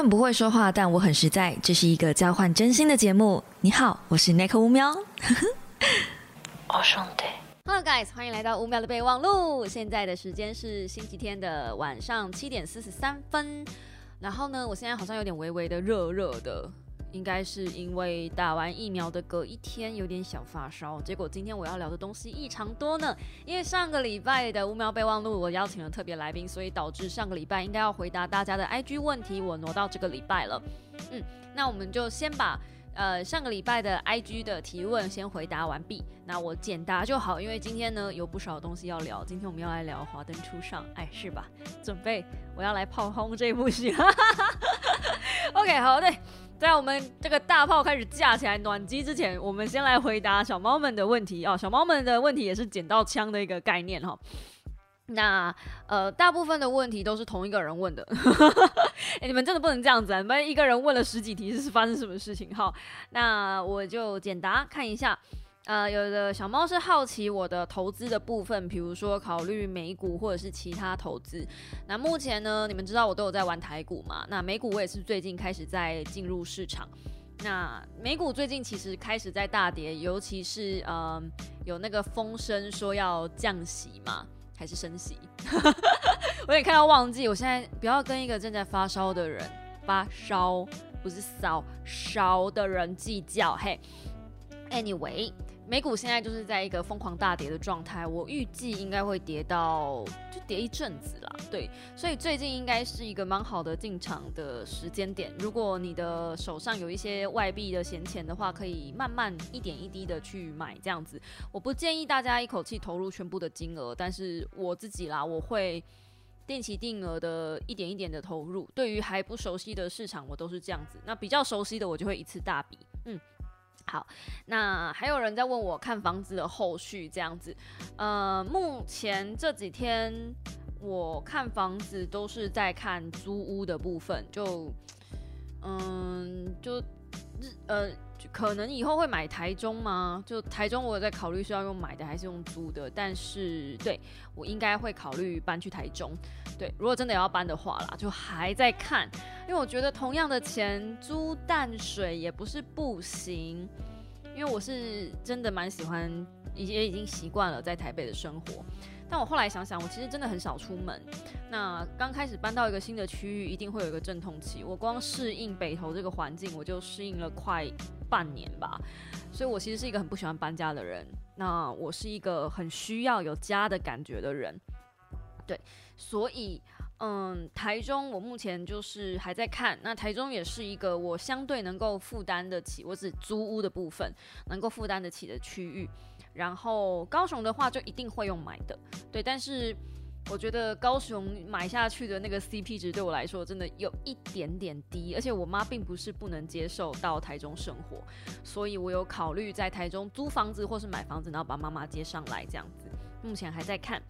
很不会说话，但我很实在。这是一个交换真心的节目。你好，我是 Nick 乌喵。哦兄弟。Hello guys，欢迎来到五秒的备忘录。现在的时间是星期天的晚上七点四十三分。然后呢，我现在好像有点微微的热热的。应该是因为打完疫苗的隔一天有点小发烧，结果今天我要聊的东西异常多呢。因为上个礼拜的五秒备忘录我邀请了特别来宾，所以导致上个礼拜应该要回答大家的 IG 问题，我挪到这个礼拜了。嗯，那我们就先把呃上个礼拜的 IG 的提问先回答完毕，那我简答就好，因为今天呢有不少东西要聊。今天我们要来聊《华灯初上》，哎，是吧？准备我要来炮轰这部戏。OK，好的。在我们这个大炮开始架起来暖机之前，我们先来回答小猫们的问题哦。小猫们的问题也是捡到枪的一个概念哈。那呃，大部分的问题都是同一个人问的。你们真的不能这样子啊！你们一个人问了十几题，是发生什么事情？好，那我就简答看一下。呃，有的小猫是好奇我的投资的部分，比如说考虑美股或者是其他投资。那目前呢，你们知道我都有在玩台股嘛？那美股我也是最近开始在进入市场。那美股最近其实开始在大跌，尤其是呃有那个风声说要降息嘛，还是升息？我也看到忘记，我现在不要跟一个正在发烧的人发烧，不是烧烧的人计较。嘿，Anyway。美股现在就是在一个疯狂大跌的状态，我预计应该会跌到就跌一阵子啦。对，所以最近应该是一个蛮好的进场的时间点。如果你的手上有一些外币的闲钱的话，可以慢慢一点一滴的去买这样子。我不建议大家一口气投入全部的金额，但是我自己啦，我会定期定额的一点一点的投入。对于还不熟悉的市场，我都是这样子。那比较熟悉的，我就会一次大笔。嗯。好，那还有人在问我看房子的后续这样子，呃，目前这几天我看房子都是在看租屋的部分，就，嗯，就呃。可能以后会买台中吗？就台中，我有在考虑是要用买的还是用租的。但是，对我应该会考虑搬去台中。对，如果真的要搬的话啦，就还在看，因为我觉得同样的钱租淡水也不是不行。因为我是真的蛮喜欢，也已经习惯了在台北的生活。但我后来想想，我其实真的很少出门。那刚开始搬到一个新的区域，一定会有一个阵痛期。我光适应北投这个环境，我就适应了快半年吧。所以我其实是一个很不喜欢搬家的人。那我是一个很需要有家的感觉的人。对，所以嗯，台中我目前就是还在看。那台中也是一个我相对能够负担得起，我只租屋的部分能够负担得起的区域。然后高雄的话就一定会用买的，对，但是我觉得高雄买下去的那个 CP 值对我来说真的有一点点低，而且我妈并不是不能接受到台中生活，所以我有考虑在台中租房子或是买房子，然后把妈妈接上来这样子，目前还在看。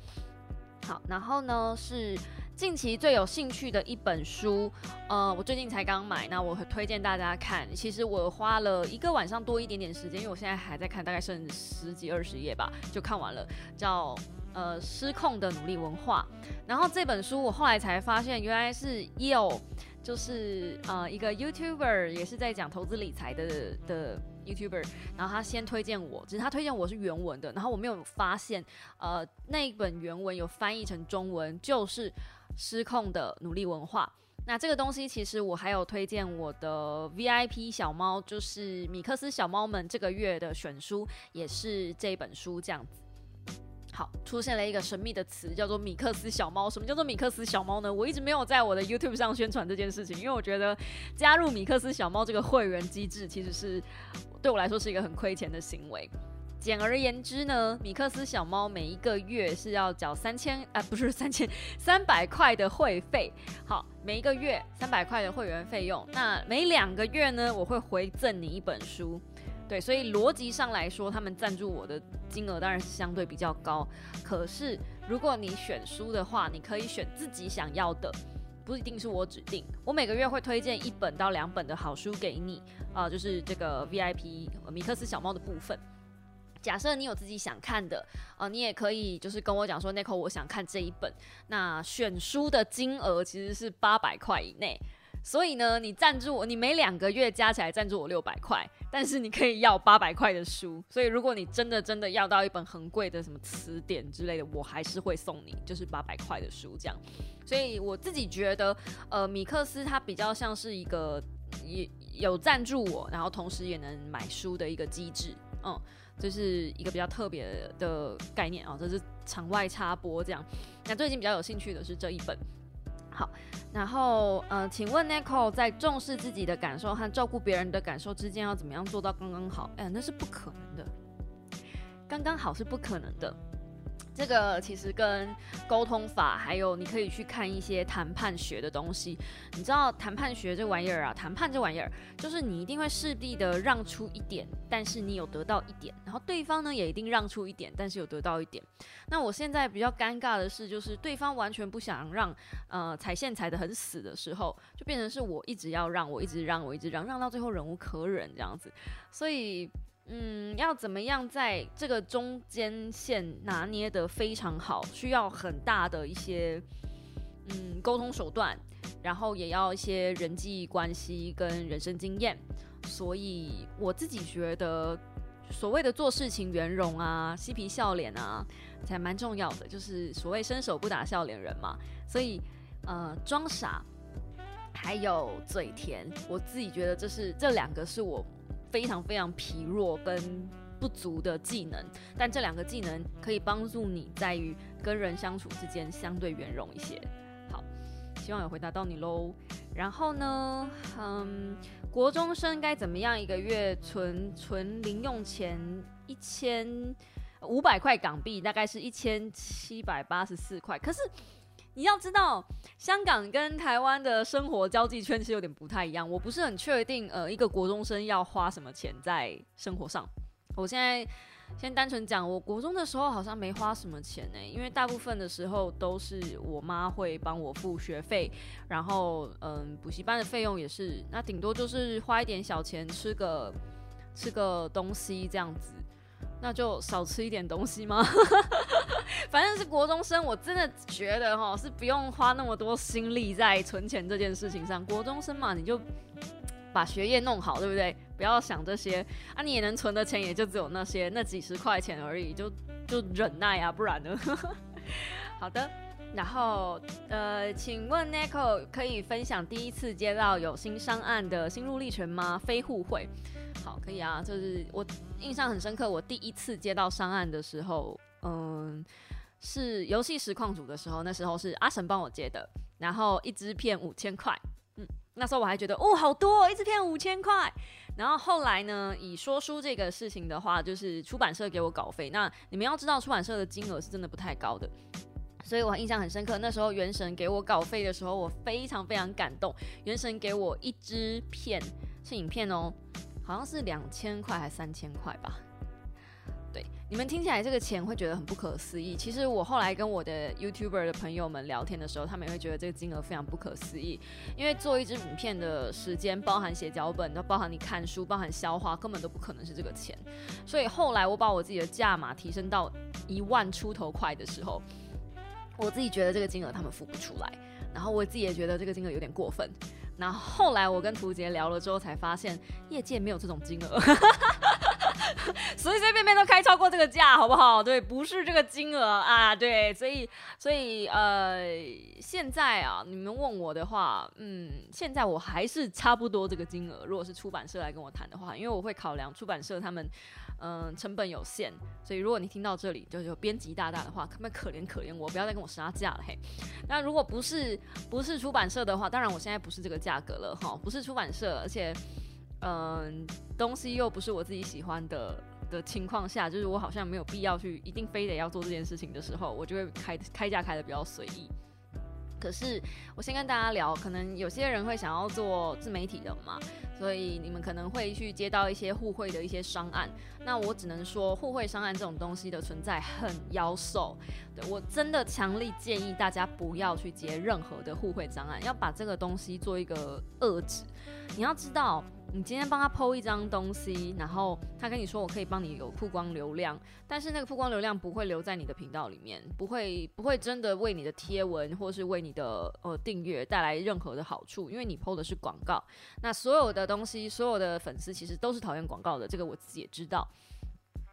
好，然后呢是。近期最有兴趣的一本书，呃，我最近才刚买，那我推荐大家看。其实我花了一个晚上多一点点时间，因为我现在还在看，大概剩十几二十页吧，就看完了。叫呃失控的努力文化。然后这本书我后来才发现，原来是 Yo，就是呃一个 YouTuber，也是在讲投资理财的的。YouTuber，然后他先推荐我，只是他推荐我是原文的，然后我没有发现，呃，那一本原文有翻译成中文，就是失控的努力文化。那这个东西其实我还有推荐我的 VIP 小猫，就是米克斯小猫们这个月的选书也是这本书这样子。好，出现了一个神秘的词，叫做米克斯小猫。什么叫做米克斯小猫呢？我一直没有在我的 YouTube 上宣传这件事情，因为我觉得加入米克斯小猫这个会员机制，其实是对我来说是一个很亏钱的行为。简而言之呢，米克斯小猫每一个月是要缴三千啊，不是 三千三百块的会费。好，每一个月三百块的会员费用，那每两个月呢，我会回赠你一本书。对，所以逻辑上来说，他们赞助我的金额当然是相对比较高。可是如果你选书的话，你可以选自己想要的，不一定是我指定。我每个月会推荐一本到两本的好书给你，啊，就是这个 VIP 米克斯小猫的部分。假设你有自己想看的，啊，你也可以就是跟我讲说 n i c o 我想看这一本。那选书的金额其实是八百块以内。所以呢，你赞助我，你每两个月加起来赞助我六百块，但是你可以要八百块的书。所以如果你真的真的要到一本很贵的什么词典之类的，我还是会送你，就是八百块的书这样。所以我自己觉得，呃，米克斯它比较像是一个也有赞助我，然后同时也能买书的一个机制，嗯，这是一个比较特别的概念啊。这是场外插播这样。那最近比较有兴趣的是这一本。好，然后呃，请问 Nico 在重视自己的感受和照顾别人的感受之间要怎么样做到刚刚好？哎，那是不可能的，刚刚好是不可能的。这个其实跟沟通法，还有你可以去看一些谈判学的东西。你知道谈判学这玩意儿啊，谈判这玩意儿，就是你一定会势必的让出一点，但是你有得到一点，然后对方呢也一定让出一点，但是有得到一点。那我现在比较尴尬的是，就是对方完全不想让，呃，踩线踩得很死的时候，就变成是我一直要让，我一直让，我一直让，让到最后忍无可忍这样子，所以。嗯，要怎么样在这个中间线拿捏得非常好，需要很大的一些嗯沟通手段，然后也要一些人际关系跟人生经验。所以我自己觉得，所谓的做事情圆融啊、嬉皮笑脸啊，才蛮重要的。就是所谓伸手不打笑脸人嘛。所以呃，装傻还有嘴甜，我自己觉得这是这两个是我。非常非常疲弱跟不足的技能，但这两个技能可以帮助你在于跟人相处之间相对圆融一些。好，希望有回答到你喽。然后呢，嗯，国中生该怎么样一个月存存零用钱一千五百块港币，大概是一千七百八十四块。可是。你要知道，香港跟台湾的生活交际圈其实有点不太一样。我不是很确定，呃，一个国中生要花什么钱在生活上。我现在先单纯讲，我国中的时候好像没花什么钱呢，因为大部分的时候都是我妈会帮我付学费，然后嗯，补习班的费用也是，那顶多就是花一点小钱吃个吃个东西这样子。那就少吃一点东西吗？反正是国中生，我真的觉得哈是不用花那么多心力在存钱这件事情上。国中生嘛，你就把学业弄好，对不对？不要想这些啊，你也能存的钱也就只有那些那几十块钱而已，就就忍耐啊，不然呢？好的，然后呃，请问 Nico 可以分享第一次接到有新商案的心路历程吗？非互惠。好，可以啊，就是我印象很深刻，我第一次接到商案的时候，嗯，是游戏实况组的时候，那时候是阿神帮我接的，然后一支片五千块，嗯，那时候我还觉得哦，好多，一支片五千块，然后后来呢，以说书这个事情的话，就是出版社给我稿费，那你们要知道出版社的金额是真的不太高的，所以我印象很深刻，那时候原神给我稿费的时候，我非常非常感动，原神给我一支片是影片哦。好像是两千块还三千块吧？对，你们听起来这个钱会觉得很不可思议。其实我后来跟我的 YouTuber 的朋友们聊天的时候，他们也会觉得这个金额非常不可思议。因为做一支影片的时间，包含写脚本，都包含你看书，包含消化，根本都不可能是这个钱。所以后来我把我自己的价码提升到一万出头块的时候，我自己觉得这个金额他们付不出来，然后我自己也觉得这个金额有点过分。然后后来我跟图杰聊了之后，才发现业界没有这种金额，随随便便都开超过这个价，好不好？对，不是这个金额啊，对，所以所以呃，现在啊，你们问我的话，嗯，现在我还是差不多这个金额。如果是出版社来跟我谈的话，因为我会考量出版社他们。嗯，成本有限，所以如果你听到这里就有编辑大大的话，可不可以可怜可怜我，不要再跟我杀价了嘿。那如果不是不是出版社的话，当然我现在不是这个价格了哈，不是出版社，而且嗯，东西又不是我自己喜欢的的情况下，就是我好像没有必要去一定非得要做这件事情的时候，我就会开开价开的比较随意。可是我先跟大家聊，可能有些人会想要做自媒体的嘛，所以你们可能会去接到一些互惠的一些商案。那我只能说，互惠商案这种东西的存在很妖兽。对我真的强力建议大家不要去接任何的互惠商案，要把这个东西做一个遏制。你要知道。你今天帮他剖一张东西，然后他跟你说我可以帮你有曝光流量，但是那个曝光流量不会留在你的频道里面，不会不会真的为你的贴文或是为你的呃订阅带来任何的好处，因为你剖的是广告。那所有的东西，所有的粉丝其实都是讨厌广告的，这个我自己也知道。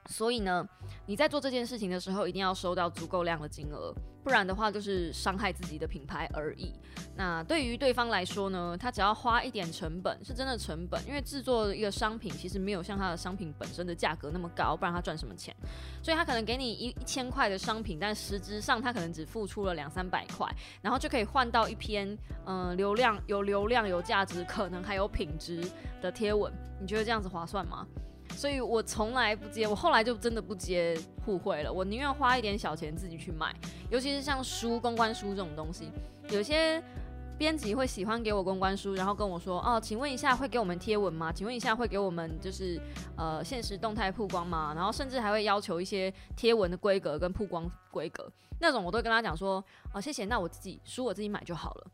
所以呢，你在做这件事情的时候，一定要收到足够量的金额，不然的话就是伤害自己的品牌而已。那对于对方来说呢，他只要花一点成本，是真的成本，因为制作一个商品其实没有像它的商品本身的价格那么高，不然他赚什么钱？所以他可能给你一一千块的商品，但实质上他可能只付出了两三百块，然后就可以换到一篇嗯流量有流量有价值，可能还有品质的贴文。你觉得这样子划算吗？所以我从来不接，我后来就真的不接互惠了。我宁愿花一点小钱自己去买，尤其是像书、公关书这种东西，有些编辑会喜欢给我公关书，然后跟我说：“哦，请问一下会给我们贴文吗？请问一下会给我们就是呃现实动态曝光吗？然后甚至还会要求一些贴文的规格跟曝光规格，那种我都跟他讲说：哦，谢谢，那我自己书我自己买就好了。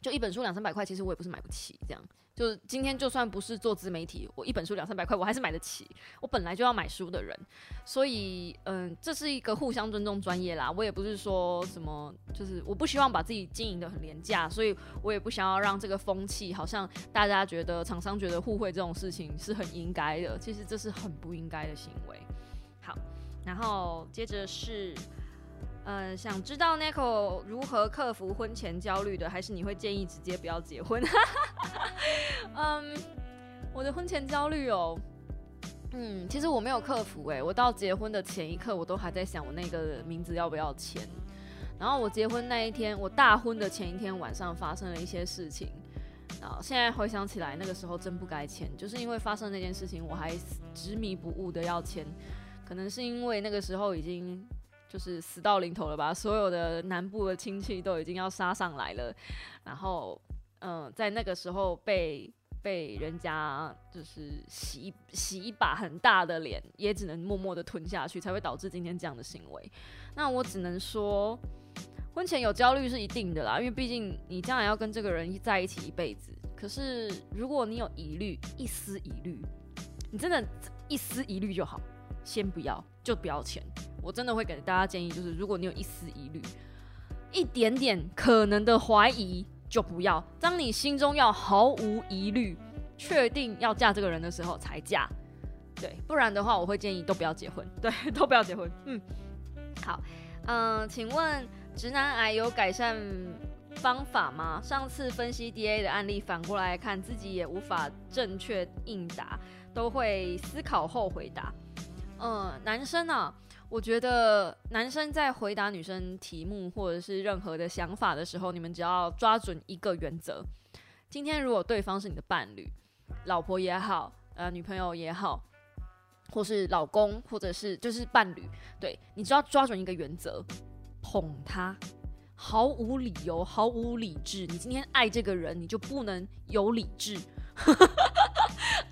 就一本书两三百块，其实我也不是买不起这样。”就是今天，就算不是做自媒体，我一本书两三百块，我还是买得起。我本来就要买书的人，所以嗯，这是一个互相尊重专业啦。我也不是说什么，就是我不希望把自己经营的很廉价，所以我也不想要让这个风气好像大家觉得厂商觉得互惠这种事情是很应该的，其实这是很不应该的行为。好，然后接着是。嗯，想知道 Nico 如何克服婚前焦虑的，还是你会建议直接不要结婚？嗯，我的婚前焦虑哦，嗯，其实我没有克服诶，我到结婚的前一刻，我都还在想我那个名字要不要签。然后我结婚那一天，我大婚的前一天晚上发生了一些事情，啊，现在回想起来，那个时候真不该签，就是因为发生那件事情，我还执迷不悟的要签，可能是因为那个时候已经。就是死到临头了吧，所有的南部的亲戚都已经要杀上来了，然后，嗯，在那个时候被被人家就是洗洗一把很大的脸，也只能默默的吞下去，才会导致今天这样的行为。那我只能说，婚前有焦虑是一定的啦，因为毕竟你将来要跟这个人在一起一辈子。可是如果你有疑虑，一丝疑虑，你真的，一丝疑虑就好，先不要，就不要钱。我真的会给大家建议，就是如果你有一丝疑虑、一点点可能的怀疑，就不要。当你心中要毫无疑虑、确定要嫁这个人的时候才嫁，对，不然的话，我会建议都不要结婚，对，都不要结婚。嗯，好，嗯，请问直男癌有改善方法吗？上次分析 DA 的案例，反过来看自己也无法正确应答，都会思考后回答。嗯，男生啊。我觉得男生在回答女生题目或者是任何的想法的时候，你们只要抓准一个原则：今天如果对方是你的伴侣、老婆也好，呃，女朋友也好，或是老公，或者是就是伴侣，对你只要抓准一个原则，捧他，毫无理由、毫无理智。你今天爱这个人，你就不能有理智。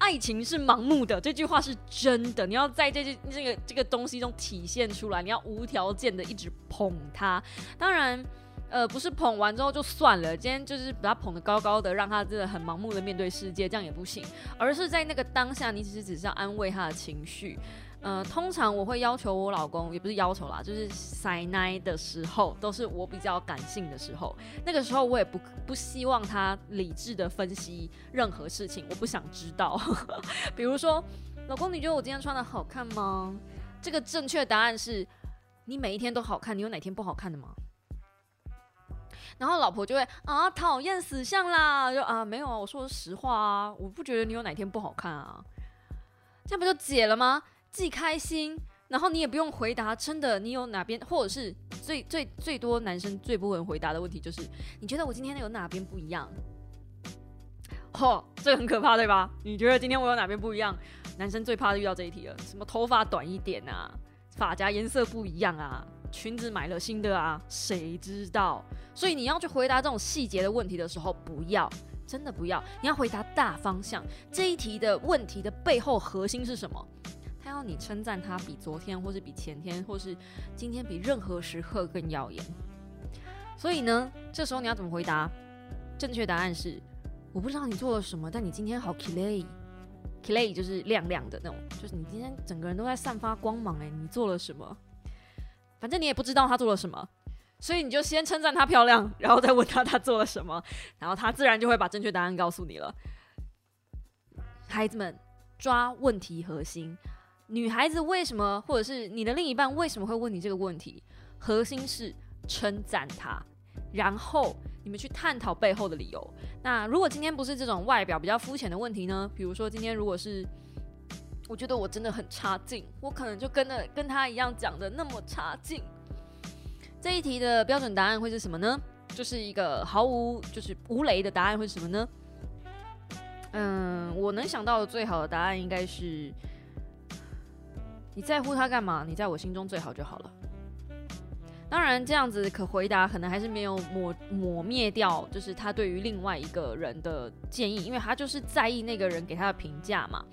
爱情是盲目的，这句话是真的。你要在这句这个这个东西中体现出来，你要无条件的一直捧他。当然，呃，不是捧完之后就算了，今天就是把他捧得高高的，让他真的很盲目的面对世界，这样也不行。而是在那个当下，你只是只是要安慰他的情绪。呃，通常我会要求我老公，也不是要求啦，就是塞奶的时候，都是我比较感性的时候。那个时候我也不不希望他理智的分析任何事情，我不想知道。比如说，老公，你觉得我今天穿的好看吗？这个正确答案是，你每一天都好看，你有哪天不好看的吗？然后老婆就会啊，讨厌死相啦，就啊，没有啊，我说的实话啊，我不觉得你有哪天不好看啊，这样不就解了吗？既开心，然后你也不用回答，真的，你有哪边，或者是最最最多男生最不能回答的问题就是，你觉得我今天有哪边不一样？嚯，这个很可怕，对吧？你觉得今天我有哪边不一样？男生最怕遇到这一题了，什么头发短一点啊，发夹颜色不一样啊，裙子买了新的啊，谁知道？所以你要去回答这种细节的问题的时候，不要，真的不要，你要回答大方向。这一题的问题的背后核心是什么？他要你称赞他比昨天，或是比前天，或是今天比任何时刻更耀眼。所以呢，这时候你要怎么回答？正确答案是：我不知道你做了什么，但你今天好 clay，clay 就是亮亮的那种，就是你今天整个人都在散发光芒哎，你做了什么？反正你也不知道他做了什么，所以你就先称赞他漂亮，然后再问他他做了什么，然后他自然就会把正确答案告诉你了。孩子们，抓问题核心。女孩子为什么，或者是你的另一半为什么会问你这个问题？核心是称赞他，然后你们去探讨背后的理由。那如果今天不是这种外表比较肤浅的问题呢？比如说今天如果是，我觉得我真的很差劲，我可能就跟的跟他一样讲的那么差劲。这一题的标准答案会是什么呢？就是一个毫无就是无雷的答案会是什么呢？嗯，我能想到的最好的答案应该是。你在乎他干嘛？你在我心中最好就好了。当然，这样子可回答可能还是没有抹抹灭掉，就是他对于另外一个人的建议，因为他就是在意那个人给他的评价嘛。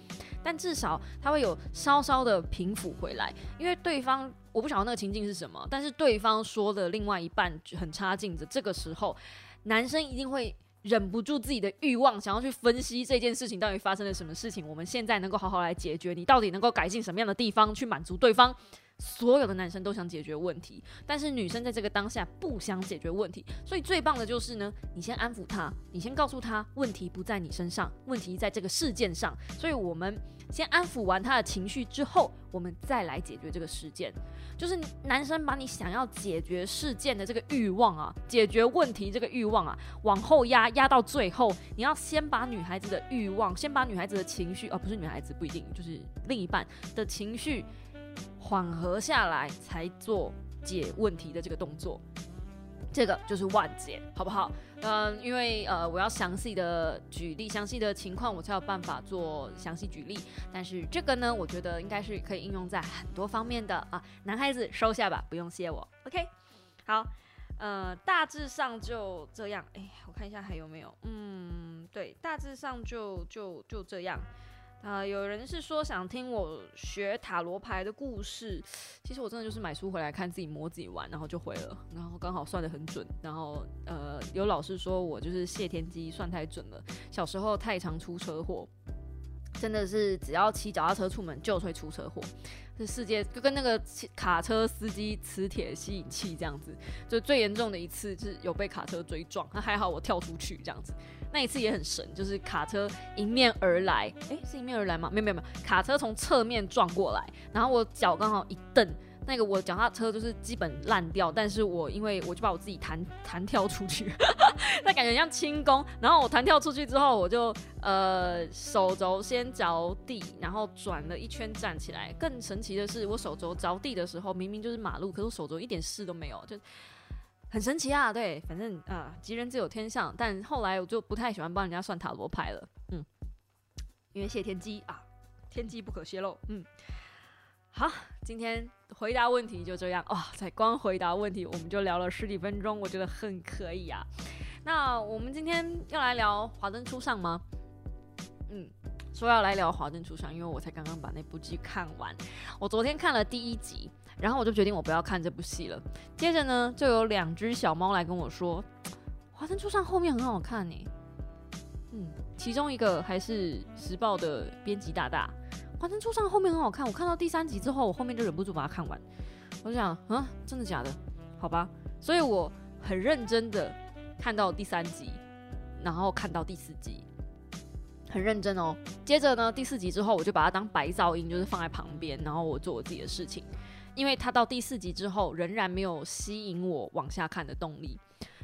但至少他会有稍稍的平复回来，因为对方我不晓得那个情境是什么，但是对方说的另外一半很差劲的，这个时候男生一定会。忍不住自己的欲望，想要去分析这件事情到底发生了什么事情。我们现在能够好好来解决，你到底能够改进什么样的地方，去满足对方。所有的男生都想解决问题，但是女生在这个当下不想解决问题，所以最棒的就是呢，你先安抚他，你先告诉他问题不在你身上，问题在这个事件上。所以我们先安抚完他的情绪之后，我们再来解决这个事件。就是男生把你想要解决事件的这个欲望啊，解决问题这个欲望啊，往后压压到最后，你要先把女孩子的欲望，先把女孩子的情绪，而不是女孩子不一定就是另一半的情绪。缓和下来才做解问题的这个动作，这个就是万解，好不好？嗯，因为呃，我要详细的举例，详细的情况我才有办法做详细举例。但是这个呢，我觉得应该是可以应用在很多方面的啊。男孩子收下吧，不用谢我。OK，好，呃，大致上就这样。哎，我看一下还有没有？嗯，对，大致上就就就这样。啊，有人是说想听我学塔罗牌的故事，其实我真的就是买书回来看自己摸自己玩，然后就会了，然后刚好算的很准，然后呃，有老师说我就是谢天机算太准了，小时候太常出车祸。真的是只要骑脚踏车出门就会出车祸，这世界就跟那个卡车司机磁铁吸引器这样子，就最严重的一次是有被卡车追撞，那还好我跳出去这样子，那一次也很神，就是卡车迎面而来，诶，是迎面而来吗？没有没有没有，卡车从侧面撞过来，然后我脚刚好一蹬。那个我脚踏车就是基本烂掉，但是我因为我就把我自己弹弹跳出去，那感觉像轻功。然后我弹跳出去之后，我就呃手肘先着地，然后转了一圈站起来。更神奇的是，我手肘着地的时候，明明就是马路，可是我手肘一点事都没有，就很神奇啊。对，反正啊，吉人自有天相。但后来我就不太喜欢帮人家算塔罗牌了，嗯，因为谢天机啊，天机不可泄露，嗯。好，今天回答问题就这样哇！才光回答问题，我们就聊了十几分钟，我觉得很可以啊。那我们今天要来聊《华灯初上》吗？嗯，说要来聊《华灯初上》，因为我才刚刚把那部剧看完。我昨天看了第一集，然后我就决定我不要看这部戏了。接着呢，就有两只小猫来跟我说，《华灯初上》后面很好看呢。嗯，其中一个还是时报的编辑大大。华灯初上后面很好看，我看到第三集之后，我后面就忍不住把它看完。我想，啊，真的假的？好吧，所以我很认真的看到第三集，然后看到第四集，很认真哦。接着呢，第四集之后，我就把它当白噪音，就是放在旁边，然后我做我自己的事情。因为它到第四集之后，仍然没有吸引我往下看的动力。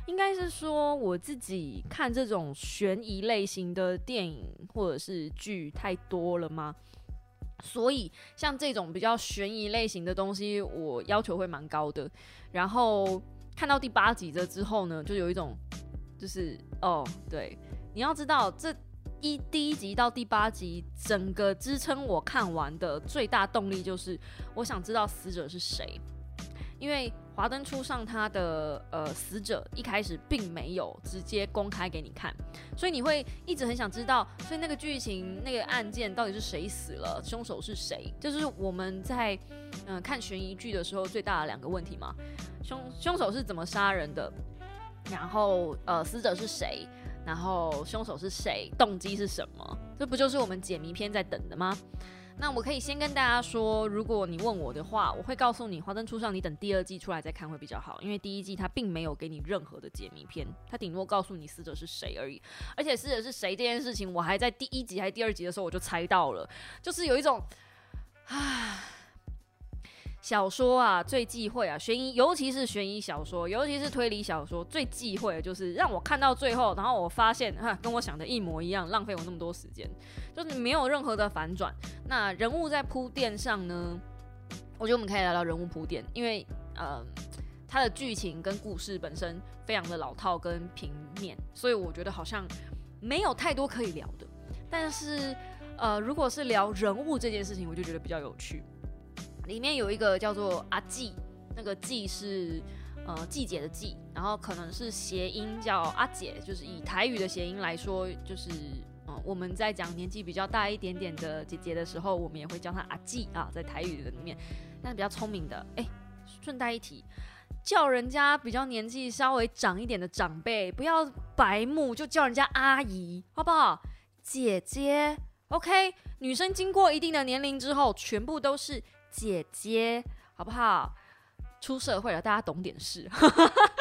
应该是说，我自己看这种悬疑类型的电影或者是剧太多了吗？所以，像这种比较悬疑类型的东西，我要求会蛮高的。然后看到第八集的之后呢，就有一种，就是哦，对，你要知道，这一第一集到第八集，整个支撑我看完的最大动力就是，我想知道死者是谁，因为。华灯初上，他的呃死者一开始并没有直接公开给你看，所以你会一直很想知道，所以那个剧情、那个案件到底是谁死了，凶手是谁？就是我们在嗯看悬疑剧的时候最大的两个问题嘛，凶凶手是怎么杀人的，然后呃死者是谁？然后凶手是谁，动机是什么，这不就是我们解谜篇在等的吗？那我可以先跟大家说，如果你问我的话，我会告诉你《华灯初上》，你等第二季出来再看会比较好，因为第一季它并没有给你任何的解谜篇，它顶多告诉你死者是谁而已。而且死者是谁这件事情，我还在第一集还是第二集的时候我就猜到了，就是有一种，唉。小说啊，最忌讳啊，悬疑，尤其是悬疑小说，尤其是推理小说，最忌讳的就是让我看到最后，然后我发现哈，跟我想的一模一样，浪费我那么多时间，就是没有任何的反转。那人物在铺垫上呢，我觉得我们可以聊聊人物铺垫，因为呃，它的剧情跟故事本身非常的老套跟平面，所以我觉得好像没有太多可以聊的。但是呃，如果是聊人物这件事情，我就觉得比较有趣。里面有一个叫做阿季，那个季是呃季节的季，然后可能是谐音叫阿姐，就是以台语的谐音来说，就是嗯我们在讲年纪比较大一点点的姐姐的时候，我们也会叫她阿季啊，在台语的里面，但是比较聪明的，哎，顺带一提，叫人家比较年纪稍微长一点的长辈，不要白目，就叫人家阿姨，好不好？姐姐，OK，女生经过一定的年龄之后，全部都是。姐姐，好不好？出社会了，大家懂点事。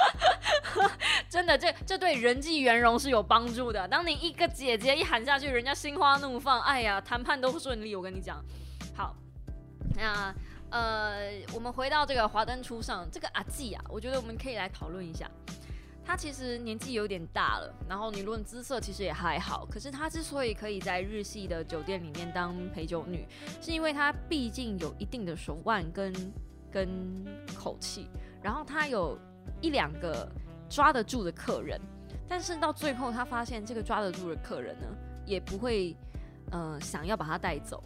真的，这这对人际圆融是有帮助的。当你一个姐姐一喊下去，人家心花怒放，哎呀，谈判都顺利。我跟你讲，好，那呃，我们回到这个华灯初上，这个阿季啊，我觉得我们可以来讨论一下。她其实年纪有点大了，然后你论姿色其实也还好。可是她之所以可以在日系的酒店里面当陪酒女，是因为她毕竟有一定的手腕跟跟口气，然后她有一两个抓得住的客人。但是到最后，她发现这个抓得住的客人呢，也不会呃想要把她带走，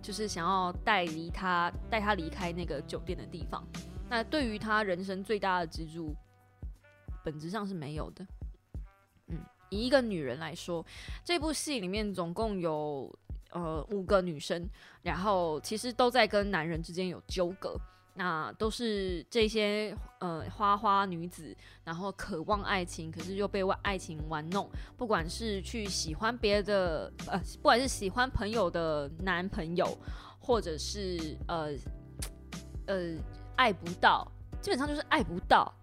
就是想要带离她带她离开那个酒店的地方。那对于她人生最大的支柱。本质上是没有的。嗯，以一个女人来说，这部戏里面总共有呃五个女生，然后其实都在跟男人之间有纠葛。那都是这些呃花花女子，然后渴望爱情，可是又被爱情玩弄。不管是去喜欢别的呃，不管是喜欢朋友的男朋友，或者是呃呃爱不到，基本上就是爱不到，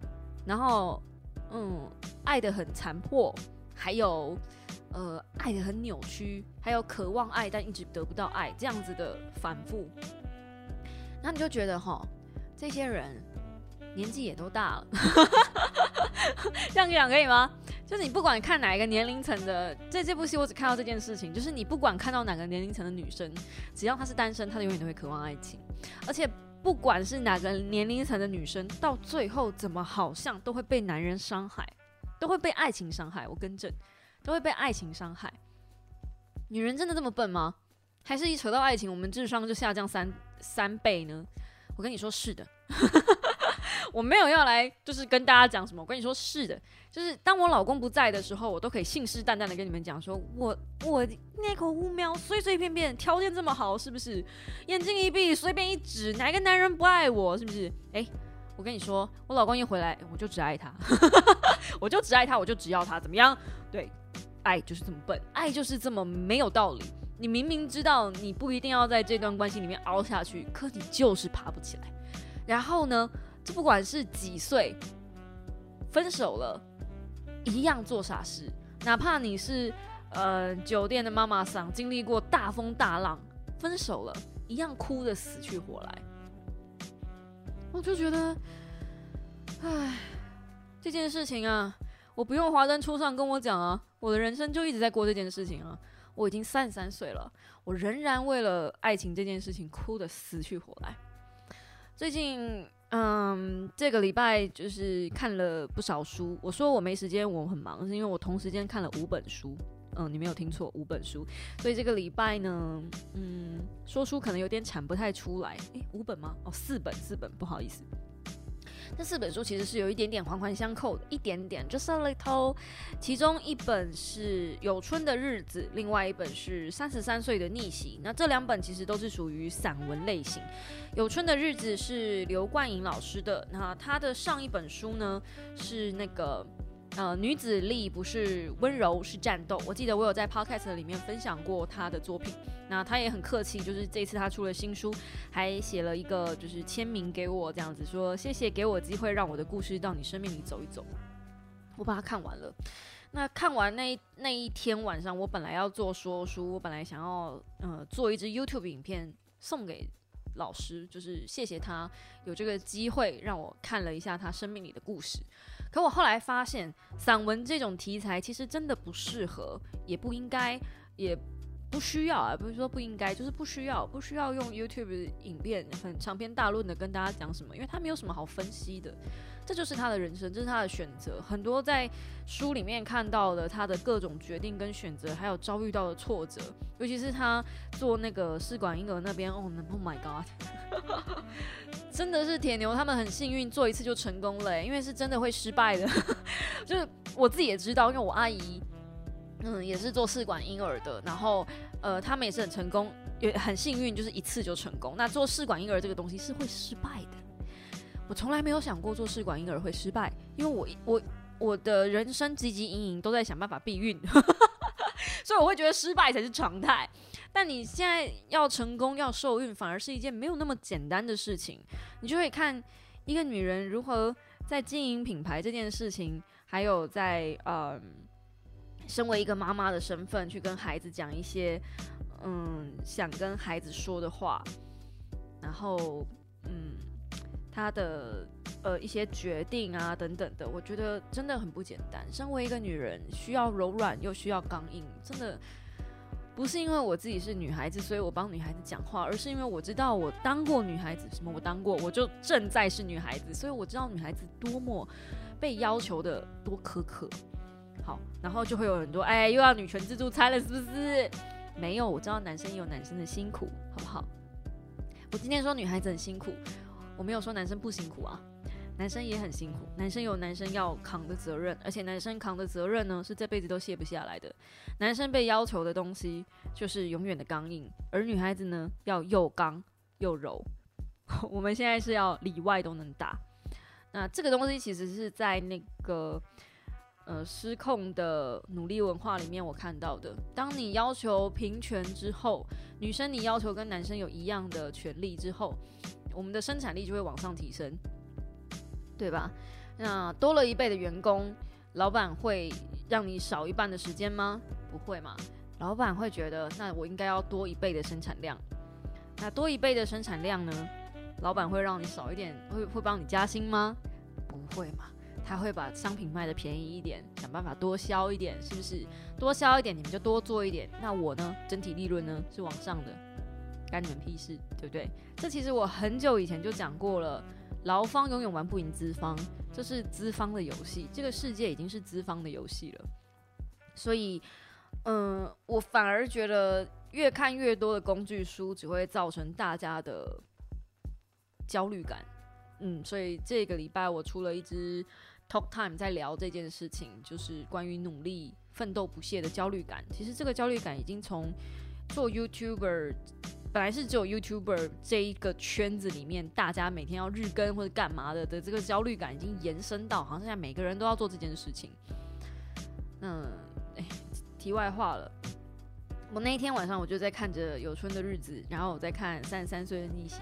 然后。嗯，爱的很残破，还有，呃，爱的很扭曲，还有渴望爱但一直得不到爱这样子的反复，那你就觉得哈，这些人年纪也都大了，这样讲可以吗？就是你不管看哪一个年龄层的，在这部戏我只看到这件事情，就是你不管看到哪个年龄层的女生，只要她是单身，她永远都会渴望爱情，而且。不管是哪个年龄层的女生，到最后怎么好像都会被男人伤害，都会被爱情伤害。我更正，都会被爱情伤害。女人真的这么笨吗？还是一扯到爱情，我们智商就下降三三倍呢？我跟你说是的。我没有要来，就是跟大家讲什么。我跟你说是的，就是当我老公不在的时候，我都可以信誓旦旦的跟你们讲，说我我那口乌喵随随便便条件这么好，是不是？眼睛一闭，随便一指，哪个男人不爱我？是不是？哎，我跟你说，我老公一回来，我就只爱他，我就只爱他，我就只要他，怎么样？对，爱就是这么笨，爱就是这么没有道理。你明明知道你不一定要在这段关系里面熬下去，可你就是爬不起来。然后呢？这不管是几岁，分手了，一样做傻事。哪怕你是呃酒店的妈妈桑，经历过大风大浪，分手了，一样哭的死去活来。我就觉得，唉，这件事情啊，我不用华灯初上跟我讲啊，我的人生就一直在过这件事情啊。我已经三十三岁了，我仍然为了爱情这件事情哭的死去活来。最近。嗯，这个礼拜就是看了不少书。我说我没时间，我很忙，是因为我同时间看了五本书。嗯，你没有听错，五本书。所以这个礼拜呢，嗯，说书可能有点产不太出来。诶，五本吗？哦，四本，四本，不好意思。这四本书其实是有一点点环环相扣的，一点点，just a little。其中一本是有春的日子，另外一本是三十三岁的逆袭。那这两本其实都是属于散文类型。有春的日子是刘冠颖老师的，那他的上一本书呢是那个呃，女子力不是温柔，是战斗。我记得我有在 podcast 里面分享过她的作品，那她也很客气，就是这次她出了新书，还写了一个就是签名给我，这样子说谢谢给我机会让我的故事到你生命里走一走。我把它看完了。那看完那那一天晚上，我本来要做说书，我本来想要呃做一支 YouTube 影片送给老师，就是谢谢他有这个机会让我看了一下他生命里的故事。可我后来发现，散文这种题材其实真的不适合，也不应该，也不需要啊，不是说不应该，就是不需要，不需要用 YouTube 影片很长篇大论的跟大家讲什么，因为他没有什么好分析的，这就是他的人生，这是他的选择。很多在书里面看到的他的各种决定跟选择，还有遭遇到的挫折，尤其是他做那个试管婴儿那边，哦，Oh my God！真的是铁牛，他们很幸运做一次就成功了，因为是真的会失败的。就是我自己也知道，因为我阿姨，嗯，也是做试管婴儿的，然后呃，他们也是很成功，也很幸运，就是一次就成功。那做试管婴儿这个东西是会失败的，我从来没有想过做试管婴儿会失败，因为我我我的人生汲汲营营都在想办法避孕，所以我会觉得失败才是常态。但你现在要成功要受孕，反而是一件没有那么简单的事情。你就会看一个女人如何在经营品牌这件事情，还有在呃，身为一个妈妈的身份去跟孩子讲一些嗯想跟孩子说的话，然后嗯她的呃一些决定啊等等的，我觉得真的很不简单。身为一个女人，需要柔软又需要刚硬，真的。不是因为我自己是女孩子，所以我帮女孩子讲话，而是因为我知道我当过女孩子，什么我当过，我就正在是女孩子，所以我知道女孩子多么被要求的多苛刻。好，然后就会有很多哎，又要女权自助餐了，是不是？没有，我知道男生也有男生的辛苦，好不好？我今天说女孩子很辛苦，我没有说男生不辛苦啊。男生也很辛苦，男生有男生要扛的责任，而且男生扛的责任呢是这辈子都卸不下来的。男生被要求的东西就是永远的刚硬，而女孩子呢要又刚又柔。我们现在是要里外都能打。那这个东西其实是在那个呃失控的努力文化里面我看到的。当你要求平权之后，女生你要求跟男生有一样的权利之后，我们的生产力就会往上提升。对吧？那多了一倍的员工，老板会让你少一半的时间吗？不会嘛？老板会觉得，那我应该要多一倍的生产量。那多一倍的生产量呢？老板会让你少一点，会会帮你加薪吗？不会嘛？他会把商品卖的便宜一点，想办法多销一点，是不是？多销一点，你们就多做一点。那我呢？整体利润呢？是往上的，干你们屁事，对不对？这其实我很久以前就讲过了。劳方永远玩不赢资方，这是资方的游戏。这个世界已经是资方的游戏了，所以，嗯，我反而觉得越看越多的工具书只会造成大家的焦虑感。嗯，所以这个礼拜我出了一支 Talk Time，在聊这件事情，就是关于努力、奋斗不懈的焦虑感。其实这个焦虑感已经从做 YouTuber。本来是只有 YouTuber 这一个圈子里面，大家每天要日更或者干嘛的的这个焦虑感，已经延伸到好像现在每个人都要做这件事情。嗯，哎，题外话了，我那一天晚上我就在看着有春的日子，然后我在看三十三岁的逆袭。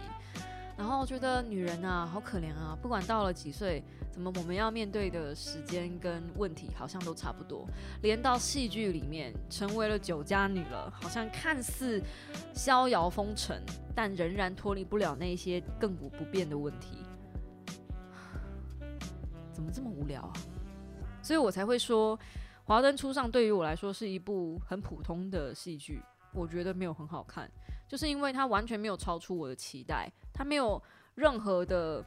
然后觉得女人啊，好可怜啊！不管到了几岁，怎么我们要面对的时间跟问题好像都差不多。连到戏剧里面，成为了酒家女了，好像看似逍遥风尘，但仍然脱离不了那些亘古不变的问题。怎么这么无聊啊？所以我才会说，《华灯初上》对于我来说是一部很普通的戏剧，我觉得没有很好看。就是因为它完全没有超出我的期待，它没有任何的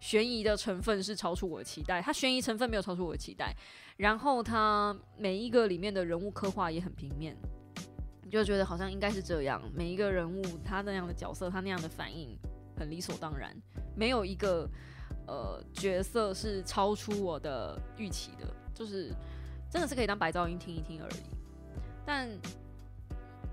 悬疑的成分是超出我的期待，它悬疑成分没有超出我的期待，然后它每一个里面的人物刻画也很平面，你就觉得好像应该是这样，每一个人物他那样的角色，他那样的反应很理所当然，没有一个呃角色是超出我的预期的，就是真的是可以当白噪音听一听而已，但。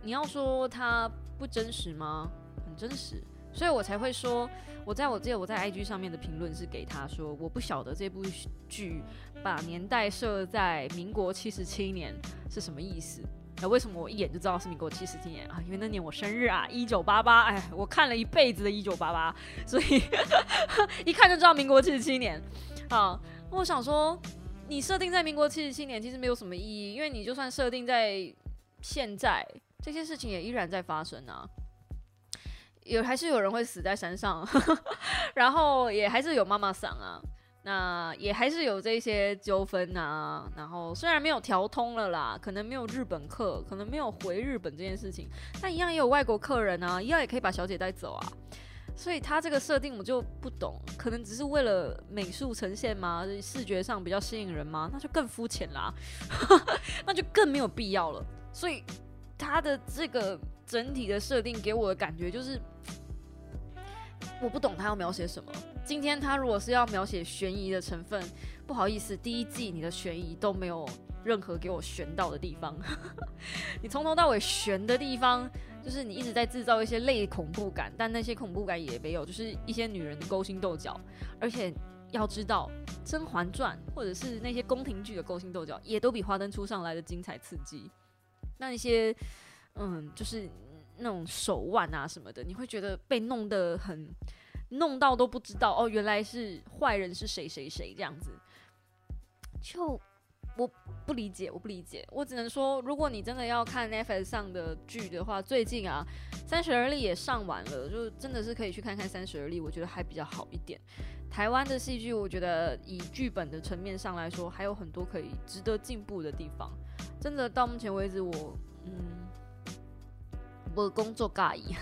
你要说它不真实吗？很真实，所以我才会说，我在我记得我在 IG 上面的评论是给他说，我不晓得这部剧把年代设在民国七十七年是什么意思。那为什么我一眼就知道是民国七十七年啊？因为那年我生日啊，一九八八。哎，我看了一辈子的一九八八，所以 一看就知道民国七十七年。好，我想说，你设定在民国七十七年其实没有什么意义，因为你就算设定在现在，这些事情也依然在发生啊。有还是有人会死在山上，然后也还是有妈妈桑啊，那也还是有这些纠纷啊。然后虽然没有调通了啦，可能没有日本客，可能没有回日本这件事情，但一样也有外国客人啊，一样也可以把小姐带走啊。所以他这个设定我就不懂，可能只是为了美术呈现吗？视觉上比较吸引人吗？那就更肤浅啦，那就更没有必要了。所以他的这个整体的设定给我的感觉就是。我不懂他要描写什么。今天他如果是要描写悬疑的成分，不好意思，第一季你的悬疑都没有任何给我悬到的地方。你从头到尾悬的地方，就是你一直在制造一些类恐怖感，但那些恐怖感也没有，就是一些女人的勾心斗角。而且要知道，《甄嬛传》或者是那些宫廷剧的勾心斗角，也都比《华灯初上》来的精彩刺激。那一些，嗯，就是。那种手腕啊什么的，你会觉得被弄得很，弄到都不知道哦，原来是坏人是谁谁谁这样子，就我不理解，我不理解，我只能说，如果你真的要看 Netflix 上的剧的话，最近啊，《三十而立》也上完了，就真的是可以去看看《三十而立》，我觉得还比较好一点。台湾的戏剧，我觉得以剧本的层面上来说，还有很多可以值得进步的地方。真的到目前为止，我嗯。我的工作尬意，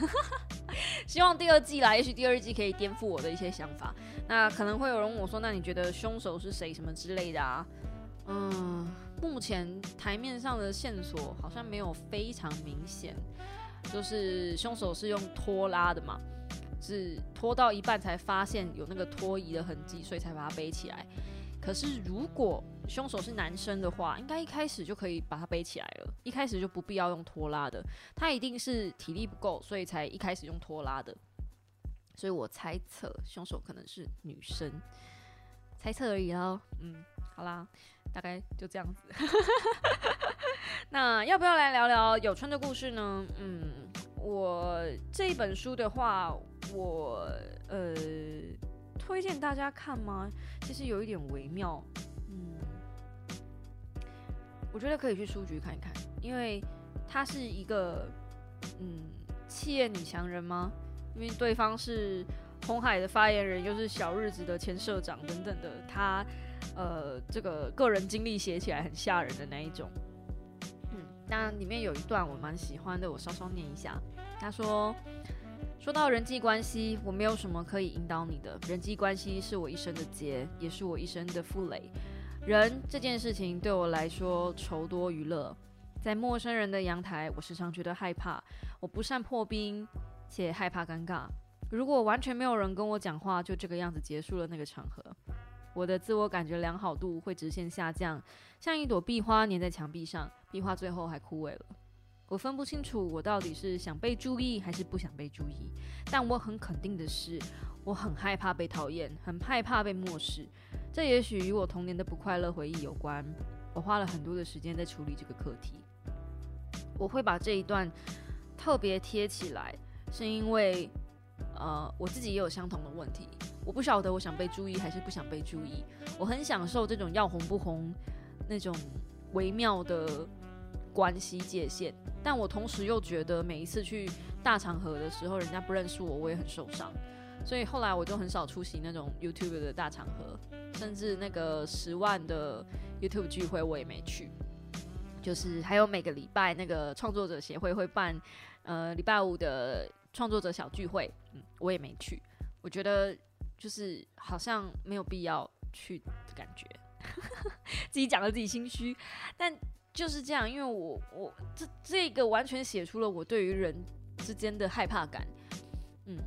希望第二季来，也许第二季可以颠覆我的一些想法。那可能会有人问我说：“那你觉得凶手是谁？什么之类的啊？”嗯，目前台面上的线索好像没有非常明显，就是凶手是用拖拉的嘛，是拖到一半才发现有那个拖移的痕迹，所以才把它背起来。可是，如果凶手是男生的话，应该一开始就可以把他背起来了，一开始就不必要用拖拉的。他一定是体力不够，所以才一开始用拖拉的。所以我猜测凶手可能是女生，猜测而已哦。嗯，好啦，大概就这样子。那要不要来聊聊有春的故事呢？嗯，我这一本书的话，我呃。推荐大家看吗？其实有一点微妙，嗯，我觉得可以去书局看一看，因为他是一个嗯企业女强人吗？因为对方是红海的发言人，又是小日子的前社长等等的，他呃这个个人经历写起来很吓人的那一种。那里面有一段我蛮喜欢的，我稍稍念一下。他说。说到人际关系，我没有什么可以引导你的。人际关系是我一生的劫，也是我一生的负累。人这件事情对我来说愁多于乐。在陌生人的阳台，我时常觉得害怕。我不善破冰，且害怕尴尬。如果完全没有人跟我讲话，就这个样子结束了那个场合，我的自我感觉良好度会直线下降，像一朵壁花粘在墙壁上，壁花最后还枯萎了。我分不清楚，我到底是想被注意还是不想被注意。但我很肯定的是，我很害怕被讨厌，很害怕被漠视。这也许与我童年的不快乐回忆有关。我花了很多的时间在处理这个课题。我会把这一段特别贴起来，是因为，呃，我自己也有相同的问题。我不晓得我想被注意还是不想被注意。我很享受这种要红不红那种微妙的关系界限。但我同时又觉得每一次去大场合的时候，人家不认识我，我也很受伤。所以后来我就很少出席那种 YouTube 的大场合，甚至那个十万的 YouTube 聚会我也没去。就是还有每个礼拜那个创作者协会会办，呃，礼拜五的创作者小聚会，嗯，我也没去。我觉得就是好像没有必要去的感觉，自己讲的自己心虚，但。就是这样，因为我我这这个完全写出了我对于人之间的害怕感，嗯。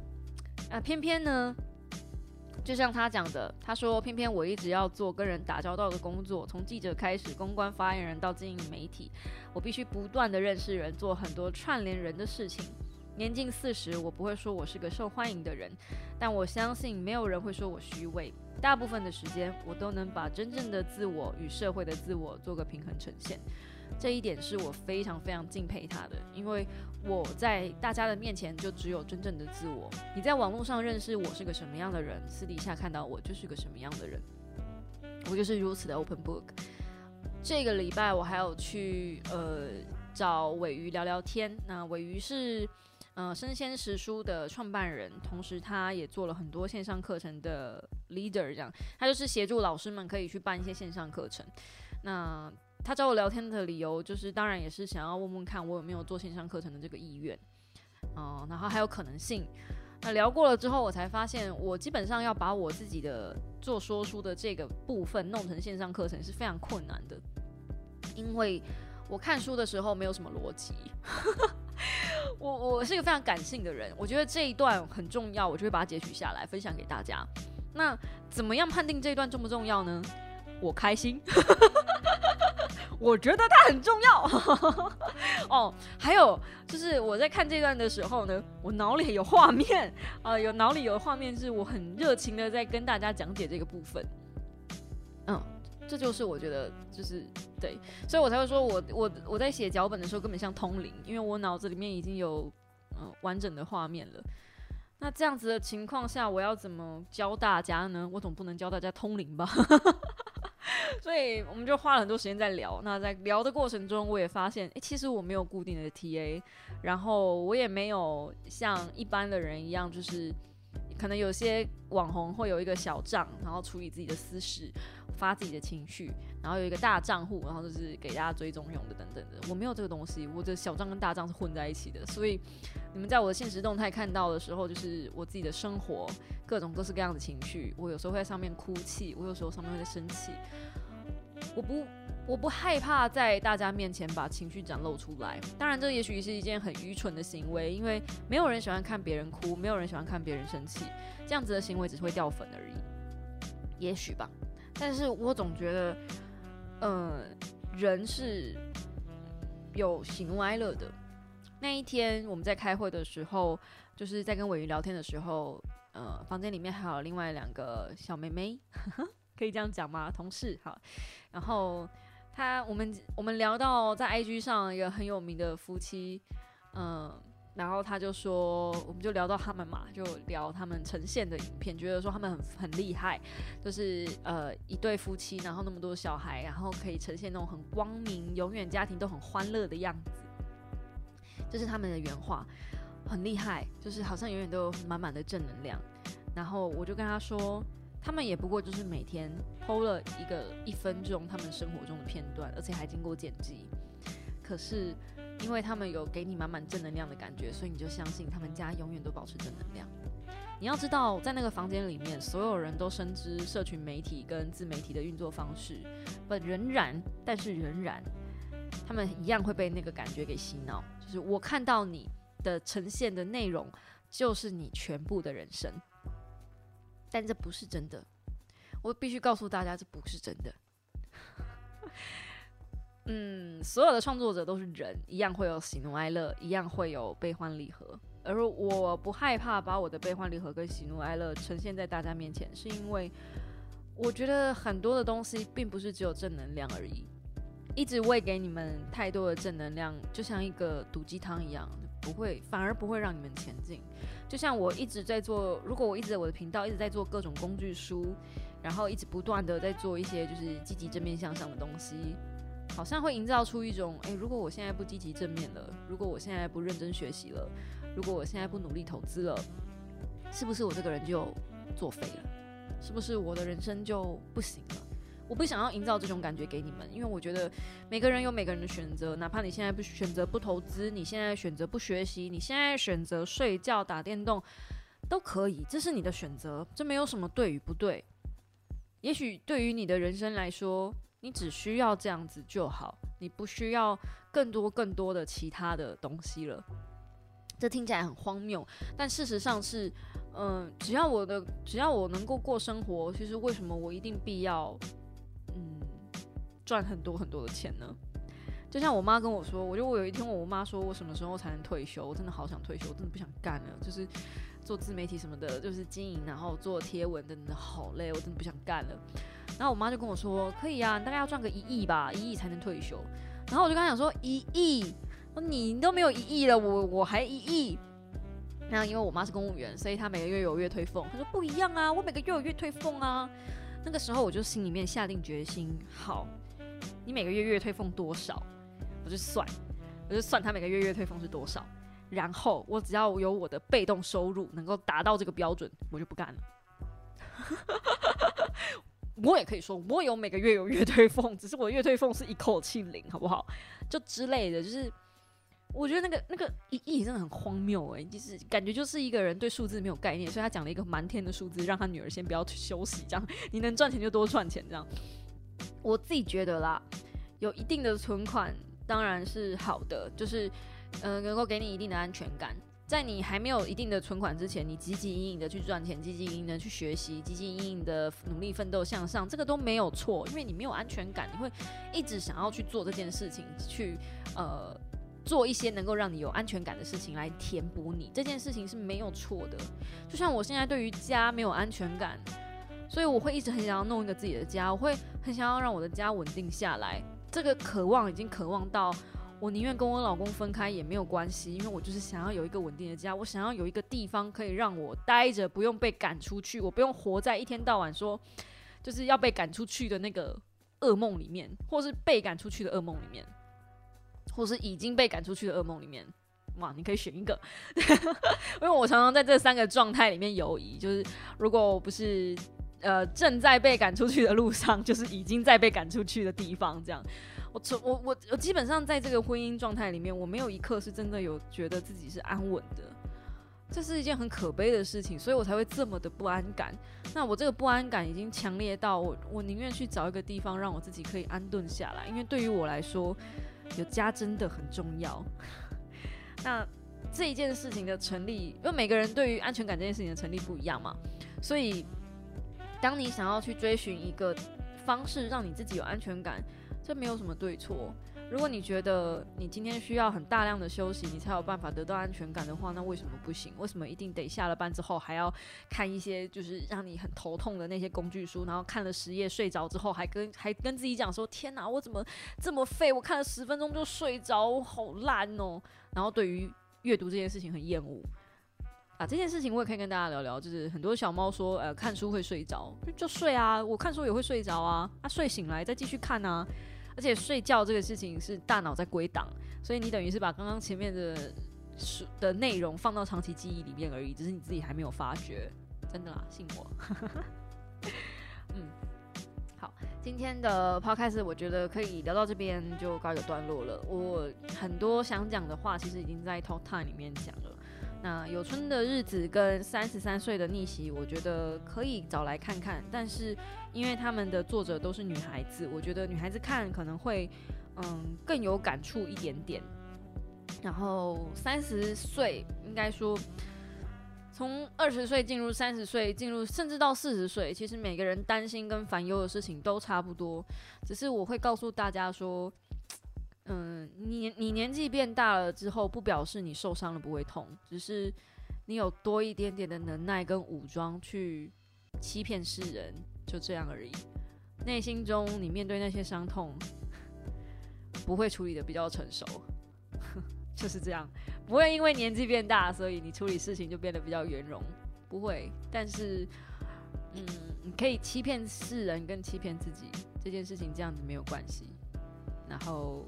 啊，偏偏呢，就像他讲的，他说偏偏我一直要做跟人打交道的工作，从记者开始，公关发言人到经营媒体，我必须不断的认识人，做很多串联人的事情，年近四十，我不会说我是个受欢迎的人，但我相信没有人会说我虚伪。大部分的时间，我都能把真正的自我与社会的自我做个平衡呈现。这一点是我非常非常敬佩他的，因为我在大家的面前就只有真正的自我。你在网络上认识我是个什么样的人，私底下看到我就是个什么样的人。我就是如此的 open book。这个礼拜我还有去呃找尾鱼聊聊天。那尾鱼是呃生鲜食书的创办人，同时他也做了很多线上课程的 leader，这样他就是协助老师们可以去办一些线上课程。那他找我聊天的理由，就是当然也是想要问问看我有没有做线上课程的这个意愿，哦，然后还有可能性。那聊过了之后，我才发现我基本上要把我自己的做说书的这个部分弄成线上课程是非常困难的，因为我看书的时候没有什么逻辑，我我是一个非常感性的人，我觉得这一段很重要，我就会把它截取下来分享给大家。那怎么样判定这一段重不重要呢？我开心。我觉得它很重要哦。还有就是我在看这段的时候呢，我脑里有画面啊，有脑里有画面，是我很热情的在跟大家讲解这个部分。嗯，这就是我觉得就是对，所以我才会说我我我在写脚本的时候根本像通灵，因为我脑子里面已经有嗯完整的画面了。那这样子的情况下，我要怎么教大家呢？我总不能教大家通灵吧？所以我们就花了很多时间在聊。那在聊的过程中，我也发现，诶，其实我没有固定的 TA，然后我也没有像一般的人一样，就是可能有些网红会有一个小账，然后处理自己的私事，发自己的情绪，然后有一个大账户，然后就是给大家追踪用的等等的。我没有这个东西，我的小账跟大账是混在一起的。所以你们在我的现实动态看到的时候，就是我自己的生活，各种各式各样的情绪。我有时候会在上面哭泣，我有时候上面会在生气。我不，我不害怕在大家面前把情绪展露出来。当然，这也许是一件很愚蠢的行为，因为没有人喜欢看别人哭，没有人喜欢看别人生气。这样子的行为只是会掉粉而已，也许吧。但是我总觉得，嗯，人是有喜怒哀乐的。那一天我们在开会的时候，就是在跟伟鱼聊天的时候，呃，房间里面还有另外两个小妹妹。可以这样讲吗？同事好，然后他我们我们聊到在 IG 上一个很有名的夫妻，嗯，然后他就说，我们就聊到他们嘛，就聊他们呈现的影片，觉得说他们很很厉害，就是呃一对夫妻，然后那么多小孩，然后可以呈现那种很光明，永远家庭都很欢乐的样子，这是他们的原话，很厉害，就是好像永远都有满满的正能量。然后我就跟他说。他们也不过就是每天偷了一个一分钟他们生活中的片段，而且还经过剪辑。可是，因为他们有给你满满正能量的感觉，所以你就相信他们家永远都保持正能量。你要知道，在那个房间里面，所有人都深知社群媒体跟自媒体的运作方式，但仍然，但是仍然，他们一样会被那个感觉给洗脑。就是我看到你的呈现的内容，就是你全部的人生。但这不是真的，我必须告诉大家，这不是真的。嗯，所有的创作者都是人，一样会有喜怒哀乐，一样会有悲欢离合。而我不害怕把我的悲欢离合跟喜怒哀乐呈现在大家面前，是因为我觉得很多的东西并不是只有正能量而已。一直喂给你们太多的正能量，就像一个毒鸡汤一样。不会，反而不会让你们前进。就像我一直在做，如果我一直在我的频道一直在做各种工具书，然后一直不断的在做一些就是积极正面向上的东西，好像会营造出一种，诶，如果我现在不积极正面了，如果我现在不认真学习了，如果我现在不努力投资了，是不是我这个人就作废了？是不是我的人生就不行了？我不想要营造这种感觉给你们，因为我觉得每个人有每个人的选择，哪怕你现在不选择不投资，你现在选择不学习，你现在选择睡觉打电动，都可以，这是你的选择，这没有什么对与不对。也许对于你的人生来说，你只需要这样子就好，你不需要更多更多的其他的东西了。这听起来很荒谬，但事实上是，嗯，只要我的只要我能够过生活，其实为什么我一定必要？赚很多很多的钱呢？就像我妈跟我说，我就我有一天问我妈说，我什么时候才能退休？我真的好想退休，我真的不想干了，就是做自媒体什么的，就是经营，然后做贴文真的，好累，我真的不想干了。然后我妈就跟我说，可以啊，你大概要赚个一亿吧，一亿才能退休。然后我就跟她讲说，一亿，你都没有一亿了，我我还一亿。那因为我妈是公务员，所以她每个月有月退俸。她说不一样啊，我每个月有月退俸啊。那个时候我就心里面下定决心，好，你每个月月退俸多少？我就算，我就算他每个月月退俸是多少，然后我只要有我的被动收入能够达到这个标准，我就不干了。我也可以说，我有每个月有月退俸，只是我月退俸是一口气零，好不好？就之类的，就是我觉得那个那个一亿真的很荒谬哎，就是感觉就是一个人对数字没有概念，所以他讲了一个蛮天的数字，让他女儿先不要去休息，这样你能赚钱就多赚钱，这样。我自己觉得啦，有一定的存款。当然是好的，就是嗯，能够给你一定的安全感。在你还没有一定的存款之前，你积极营营的去赚钱，积极营营的去学习，积极营营的努力奋斗向上，这个都没有错。因为你没有安全感，你会一直想要去做这件事情，去呃做一些能够让你有安全感的事情来填补你。这件事情是没有错的。就像我现在对于家没有安全感，所以我会一直很想要弄一个自己的家，我会很想要让我的家稳定下来。这个渴望已经渴望到，我宁愿跟我老公分开也没有关系，因为我就是想要有一个稳定的家，我想要有一个地方可以让我待着，不用被赶出去，我不用活在一天到晚说就是要被赶出去的那个噩梦里面，或是被赶出去的噩梦里面，或是已经被赶出去的噩梦里面。哇，你可以选一个，因为我常常在这三个状态里面游移，就是如果我不是。呃，正在被赶出去的路上，就是已经在被赶出去的地方。这样，我从我我我基本上在这个婚姻状态里面，我没有一刻是真的有觉得自己是安稳的。这是一件很可悲的事情，所以我才会这么的不安感。那我这个不安感已经强烈到我我宁愿去找一个地方让我自己可以安顿下来，因为对于我来说，有家真的很重要。那这一件事情的成立，因为每个人对于安全感这件事情的成立不一样嘛，所以。当你想要去追寻一个方式让你自己有安全感，这没有什么对错。如果你觉得你今天需要很大量的休息，你才有办法得到安全感的话，那为什么不行？为什么一定得下了班之后还要看一些就是让你很头痛的那些工具书？然后看了十页睡着之后，还跟 还跟自己讲说：“天哪，我怎么这么废？我看了十分钟就睡着，好烂哦！”然后对于阅读这件事情很厌恶。啊，这件事情我也可以跟大家聊聊。就是很多小猫说，呃，看书会睡着，就睡啊。我看书也会睡着啊，啊，睡醒来再继续看啊。而且睡觉这个事情是大脑在归档，所以你等于是把刚刚前面的的内容放到长期记忆里面而已，只是你自己还没有发觉。真的啦，信我。嗯，好，今天的 podcast 我觉得可以聊到这边就告一个段落了。我很多想讲的话，其实已经在 talk time 里面讲了。那有春的日子跟三十三岁的逆袭，我觉得可以找来看看。但是因为他们的作者都是女孩子，我觉得女孩子看可能会嗯更有感触一点点。然后三十岁应该说，从二十岁进入三十岁，进入甚至到四十岁，其实每个人担心跟烦忧的事情都差不多。只是我会告诉大家说。嗯，你你年纪变大了之后，不表示你受伤了不会痛，只是你有多一点点的能耐跟武装去欺骗世人，就这样而已。内心中你面对那些伤痛，不会处理的比较成熟，就是这样，不会因为年纪变大，所以你处理事情就变得比较圆融，不会。但是，嗯，你可以欺骗世人跟欺骗自己，这件事情这样子没有关系。然后。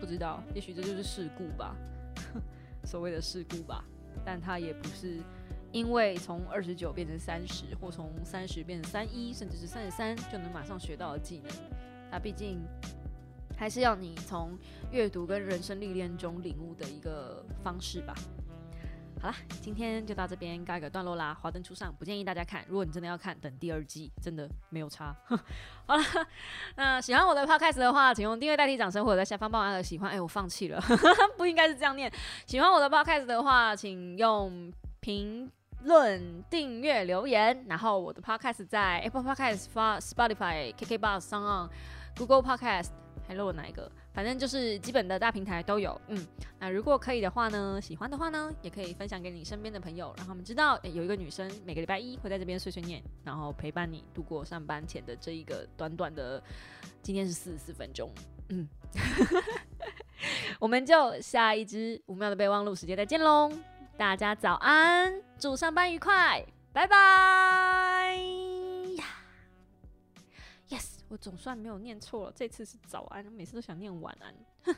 不知道，也许这就是事故吧，所谓的事故吧。但它也不是因为从二十九变成三十，或从三十变成三一，甚至是三十三就能马上学到的技能。它毕竟还是要你从阅读跟人生历练中领悟的一个方式吧。好了，今天就到这边告一个段落啦。华灯初上，不建议大家看。如果你真的要看，等第二季，真的没有差。好了，那喜欢我的 podcast 的话，请用订阅代替掌声，或者在下方帮我按个喜欢。哎，我放弃了，不应该是这样念。喜欢我的 podcast 的话，请用评论、订阅、留言。然后我的 podcast 在 Apple Podcast、Spotify、KKBox、s o n Google Podcast。还漏了哪一个？反正就是基本的大平台都有。嗯，那如果可以的话呢，喜欢的话呢，也可以分享给你身边的朋友，让他们知道，有一个女生每个礼拜一会在这边碎碎念，然后陪伴你度过上班前的这一个短短的，今天是四十四分钟。嗯，我们就下一支五秒的备忘录时间再见喽！大家早安，祝上班愉快，拜拜！Yes，我总算没有念错了，这次是早安，每次都想念晚安。哼。